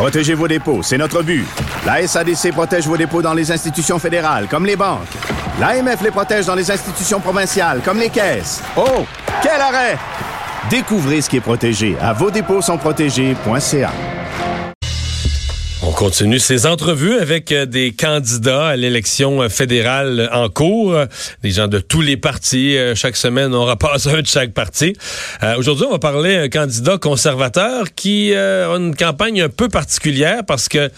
Protégez vos dépôts, c'est notre but. La SADC protège vos dépôts dans les institutions fédérales, comme les banques. L'AMF les protège dans les institutions provinciales, comme les caisses. Oh, quel arrêt! Découvrez ce qui est protégé à vos dépôts sont protégés.ca. On continue ces entrevues avec euh, des candidats à l'élection euh, fédérale en cours, des gens de tous les partis. Euh, chaque semaine, on repasse un de chaque parti. Aujourd'hui, on va parler d'un candidat conservateur qui a une campagne un peu particulière parce que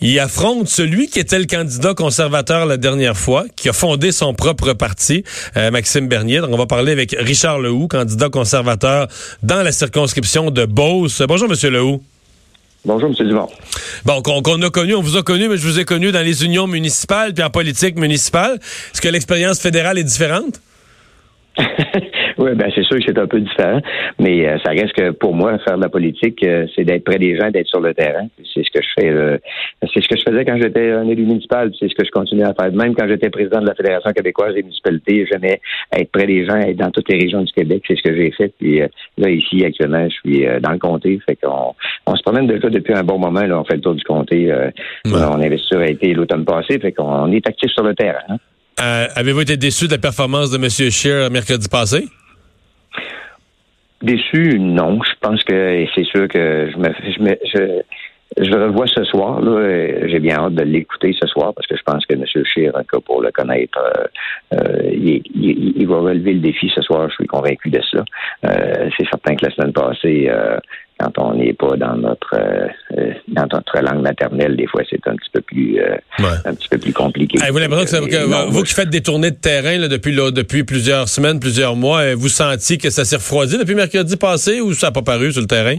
il affronte celui qui était le candidat conservateur la dernière fois, qui a fondé son propre parti, Maxime Bernier. Donc, on va parler avec Richard Lehoux, candidat conservateur dans la circonscription de Beauce. Bonjour, Monsieur Lehoux. Bonjour, M. Dumont. Bon, qu'on a connu, on vous a connu, mais je vous ai connu dans les unions municipales puis en politique municipale. Est-ce que l'expérience fédérale est différente? oui, ben c'est sûr que c'est un peu différent, mais euh, ça reste que pour moi, faire de la politique, euh, c'est d'être près des gens, d'être sur le terrain. C'est ce que je fais. Euh, c'est ce que je faisais quand j'étais un élu municipal, c'est ce que je continue à faire. Même quand j'étais président de la Fédération québécoise des municipalités, j'aimais être près des gens, être dans toutes les régions du Québec. C'est ce que j'ai fait. Puis là, ici, actuellement, je suis dans le comté. Fait qu'on on se promène déjà depuis un bon moment. Là, on fait le tour du comté. On investisseur a été l'automne passé. Fait qu'on est actif sur le terrain. Hein. Avez-vous été déçu de la performance de M. Scheer mercredi passé? Déçu, non. Je pense que c'est sûr que je me, je, me, je, je le revois ce soir. J'ai bien hâte de l'écouter ce soir parce que je pense que M. Scheer, pour le connaître, euh, euh, il, il, va relever le défi ce soir. Je suis convaincu de ça. Euh, c'est certain que la semaine passée, quand on n'est pas dans notre dans notre langue maternelle, des fois c'est un petit peu plus un petit peu plus compliqué. vous que, vous qui faites des tournées de terrain depuis depuis plusieurs semaines, plusieurs mois, vous sentiez que ça s'est refroidi depuis mercredi passé ou ça n'a pas paru sur le terrain?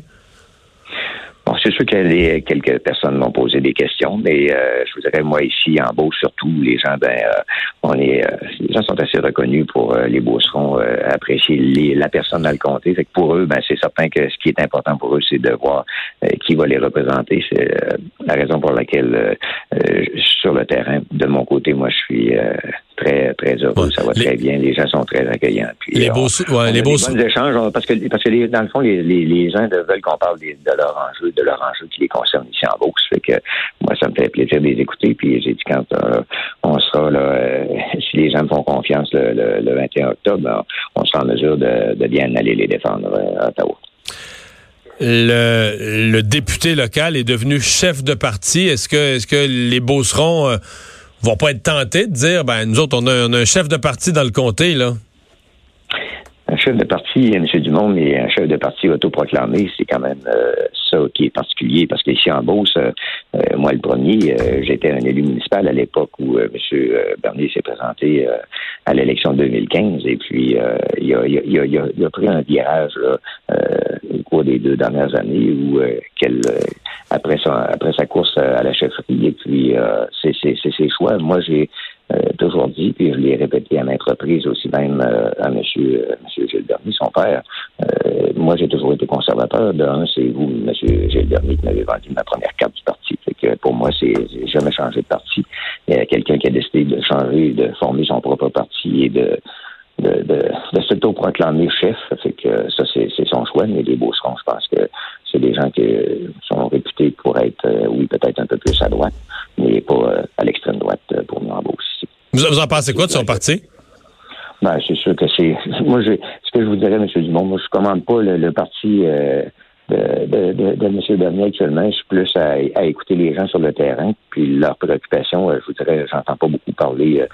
C'est sûr que quelques personnes m'ont posé des questions, mais euh, je vous dirais, moi, ici, en Beauce, surtout, les gens, ben, euh, on est, euh, les gens sont assez reconnus pour les Beaucerons, apprécier les, la personne dans le comté. Fait que pour eux, ben, c'est certain que ce qui est important pour eux, c'est de voir qui va les représenter. C'est la raison pour laquelle, sur le terrain, de mon côté, moi, je suis très très heureux. ça va très bien. Les gens sont très accueillants. Puis, les beaux, ouais, les beaux échanges parce que parce que dans le fond, les, les, les gens veulent qu'on parle de leur enjeu, de leur enjeu qui les concerne ici en Beauce. Fait que moi, ça me fait plaisir de les écouter. Puis j'ai dit quand euh, on sera là, euh, si les gens me font confiance le, le, 21 octobre, ben, on sera en mesure de, de bien aller les défendre euh, à Ottawa. Le, le, député local est devenu chef de parti. Est-ce que, est-ce que les Beaucerons vont pas être tentés de dire, ben nous autres, on a, un chef de parti dans le comté, là? Un chef de parti, M. Dumont, mais un chef de parti autoproclamé, c'est quand même euh, ça qui est particulier, parce qu'ici en Beauce, euh, euh, moi le premier, j'étais un élu municipal à l'époque où M. Bernier s'est présenté à l'élection 2015, et puis il a, il, a, pris un virage au cours des deux dernières années où après course à la chefferie. Et puis, euh, c'est ses choix. Moi, j'ai euh, toujours dit, puis je l'ai répété à maintes reprises aussi même euh, à M. Monsieur, monsieur Gilles Bernier, son père. moi, j'ai toujours été conservateur. C'est vous, M. Gilles Bernier, qui m'avez vendu ma première carte du parti. Que pour moi, c'est jamais changé de parti. Il y a quelqu'un qui a décidé de changer, de former son propre parti et de de, de, de s'auto-proclamer chef. Fait que ça, c'est son choix, mais les Beaucerons, je pense que c'est des gens qui sont pour être, euh, oui, peut-être un peu plus à droite, mais pas euh, à l'extrême droite euh, pour nous en Beauce. Vous, vous en pensez quoi de son parti? Ben, c'est sûr que c'est. Moi, ce que je vous dirais, M. Dumont, moi, je commande pas le, parti de, de, de, M. Bernier actuellement. Je suis plus à, écouter les gens sur le terrain, puis leurs préoccupations. Euh, je vous dirais, j'entends pas beaucoup parler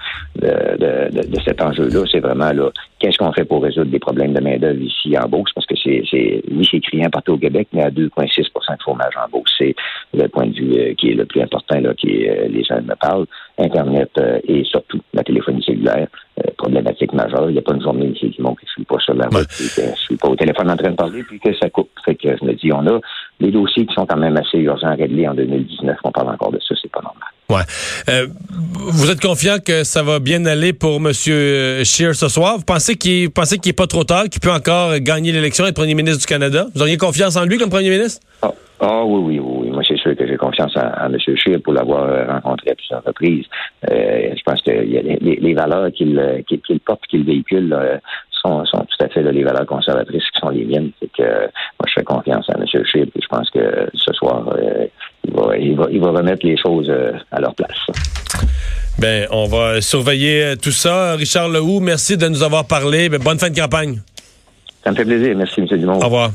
euh, de, cet enjeu-là. C'est vraiment là, qu'est-ce qu'on fait pour résoudre des problèmes de main-d'œuvre ici en Beauce? Parce que c'est, c'est oui, c'est criant partout au Québec, mais à 2,6 de chômage en Beauce. C'est le point de vue euh, qui est le plus important, là, qui les gens me parlent. Internet et surtout la téléphonie cellulaire, problématique majeure. Il n'y a pas une journée ici qui montre que je suis pas sur la route, que je suis pas au téléphone en train de parler, puis que ça coupe. Fait que je me dis, on a des dossiers qui sont quand même assez urgents à régler en 2019. On parle encore de ça, c'est pas normal. Ouais. Euh, vous êtes confiant que ça va bien aller pour M. Scheer ce soir? Vous pensez qu'il pensez qu'il n'est pas trop tard, qu'il peut encore gagner l'élection et être premier ministre du Canada? Vous auriez confiance en lui comme premier ministre? Ah, ah oui, oui, oui. Moi, c'est sûr que j'ai confiance en, M. Scheer pour l'avoir rencontré à plusieurs reprises. Euh, je pense que les, les, valeurs qu'il qu'il porte, qu'il véhicule, sont, sont, tout à fait les valeurs conservatrices qui sont les miennes. C'est que moi, je fais confiance à M. Scheer, et je pense que ce soir, euh, va, il va remettre les choses à leur place. Ben, on va surveiller tout ça. Richard Lehoux, merci de nous avoir parlé. Ben, bonne fin de campagne. Ça me fait plaisir. Merci, M. Dumont. Au revoir.